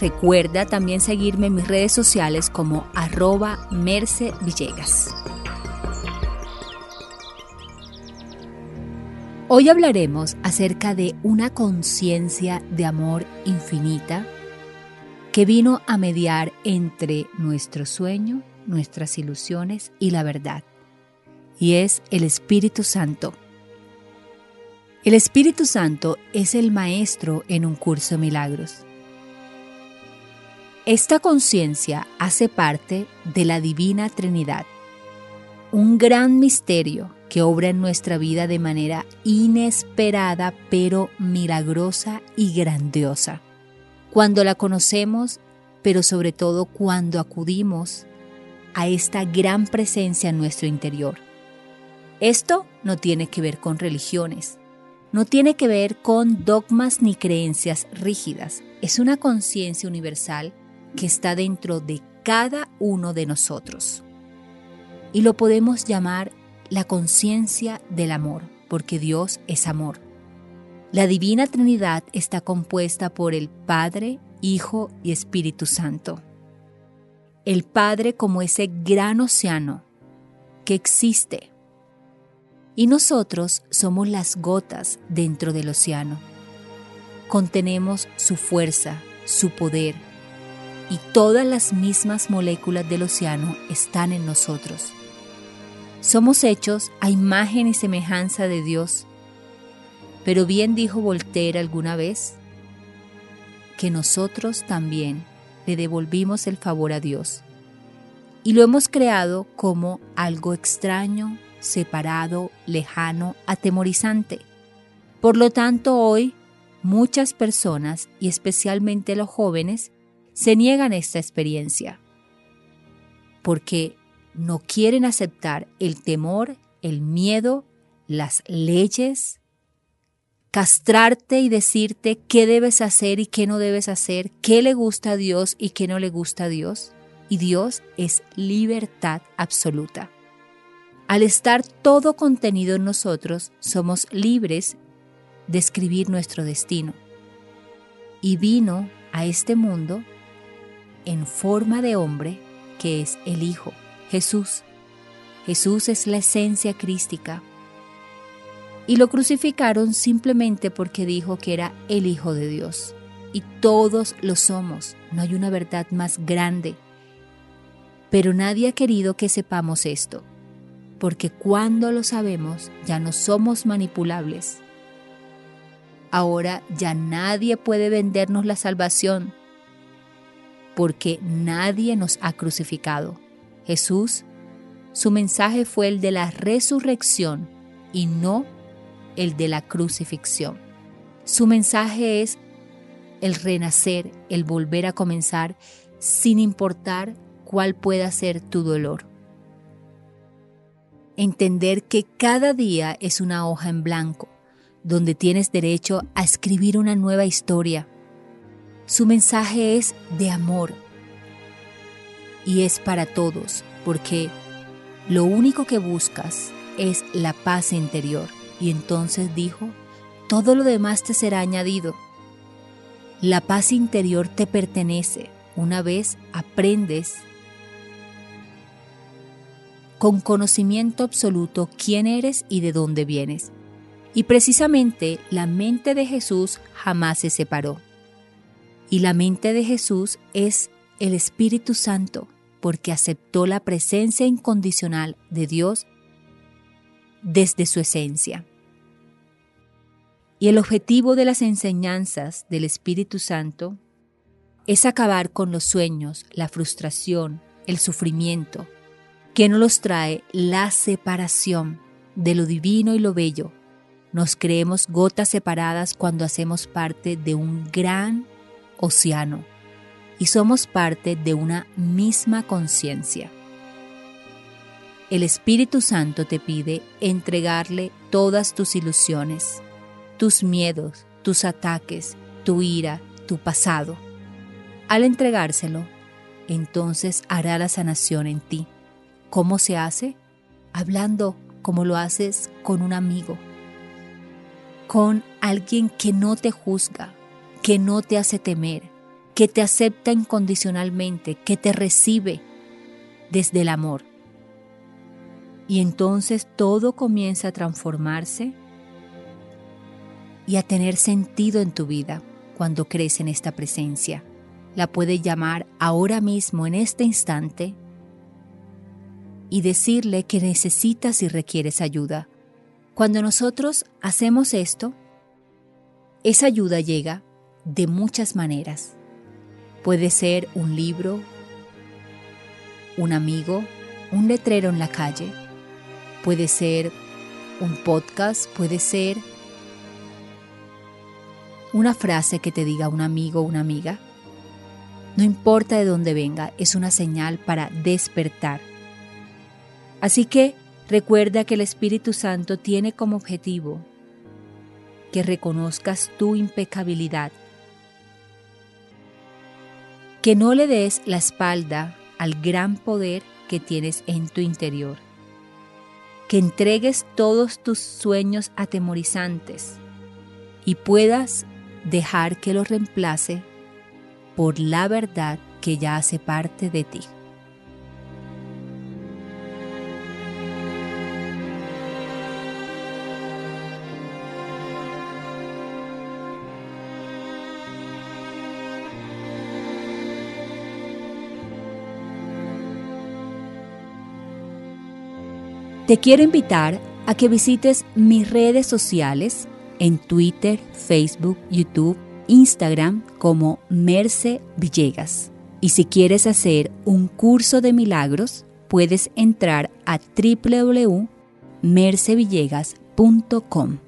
Recuerda también seguirme en mis redes sociales como arroba Merce Villegas. Hoy hablaremos acerca de una conciencia de amor infinita que vino a mediar entre nuestro sueño, nuestras ilusiones y la verdad. Y es el Espíritu Santo. El Espíritu Santo es el maestro en un curso de milagros. Esta conciencia hace parte de la Divina Trinidad, un gran misterio que obra en nuestra vida de manera inesperada pero milagrosa y grandiosa. Cuando la conocemos, pero sobre todo cuando acudimos a esta gran presencia en nuestro interior. Esto no tiene que ver con religiones, no tiene que ver con dogmas ni creencias rígidas, es una conciencia universal que está dentro de cada uno de nosotros. Y lo podemos llamar la conciencia del amor, porque Dios es amor. La Divina Trinidad está compuesta por el Padre, Hijo y Espíritu Santo. El Padre como ese gran océano que existe. Y nosotros somos las gotas dentro del océano. Contenemos su fuerza, su poder, y todas las mismas moléculas del océano están en nosotros. Somos hechos a imagen y semejanza de Dios. Pero bien dijo Voltaire alguna vez que nosotros también le devolvimos el favor a Dios y lo hemos creado como algo extraño, separado, lejano, atemorizante. Por lo tanto, hoy muchas personas, y especialmente los jóvenes, se niegan a esta experiencia porque no quieren aceptar el temor, el miedo, las leyes, castrarte y decirte qué debes hacer y qué no debes hacer, qué le gusta a Dios y qué no le gusta a Dios. Y Dios es libertad absoluta. Al estar todo contenido en nosotros, somos libres de escribir nuestro destino. Y vino a este mundo en forma de hombre, que es el Hijo, Jesús. Jesús es la esencia crística. Y lo crucificaron simplemente porque dijo que era el Hijo de Dios. Y todos lo somos, no hay una verdad más grande. Pero nadie ha querido que sepamos esto, porque cuando lo sabemos ya no somos manipulables. Ahora ya nadie puede vendernos la salvación porque nadie nos ha crucificado. Jesús, su mensaje fue el de la resurrección y no el de la crucifixión. Su mensaje es el renacer, el volver a comenzar, sin importar cuál pueda ser tu dolor. Entender que cada día es una hoja en blanco, donde tienes derecho a escribir una nueva historia, su mensaje es de amor y es para todos, porque lo único que buscas es la paz interior. Y entonces dijo, todo lo demás te será añadido. La paz interior te pertenece una vez aprendes con conocimiento absoluto quién eres y de dónde vienes. Y precisamente la mente de Jesús jamás se separó. Y la mente de Jesús es el Espíritu Santo, porque aceptó la presencia incondicional de Dios desde su esencia. Y el objetivo de las enseñanzas del Espíritu Santo es acabar con los sueños, la frustración, el sufrimiento, que no los trae la separación de lo divino y lo bello. Nos creemos gotas separadas cuando hacemos parte de un gran océano y somos parte de una misma conciencia. el Espíritu Santo te pide entregarle todas tus ilusiones, tus miedos, tus ataques, tu ira, tu pasado. Al entregárselo, entonces hará la sanación en ti. ¿Cómo se hace? Hablando como lo haces con un amigo, con alguien que no te juzga, que no te hace temer, que te acepta incondicionalmente, que te recibe desde el amor. Y entonces todo comienza a transformarse y a tener sentido en tu vida cuando crees en esta presencia. La puedes llamar ahora mismo, en este instante, y decirle que necesitas y requieres ayuda. Cuando nosotros hacemos esto, esa ayuda llega de muchas maneras. Puede ser un libro, un amigo, un letrero en la calle, puede ser un podcast, puede ser una frase que te diga un amigo o una amiga. No importa de dónde venga, es una señal para despertar. Así que recuerda que el Espíritu Santo tiene como objetivo que reconozcas tu impecabilidad, que no le des la espalda al gran poder que tienes en tu interior, que entregues todos tus sueños atemorizantes y puedas dejar que lo reemplace por la verdad que ya hace parte de ti. Te quiero invitar a que visites mis redes sociales en Twitter, Facebook, YouTube, Instagram como Merce Villegas. Y si quieres hacer un curso de milagros, puedes entrar a www.mercevillegas.com.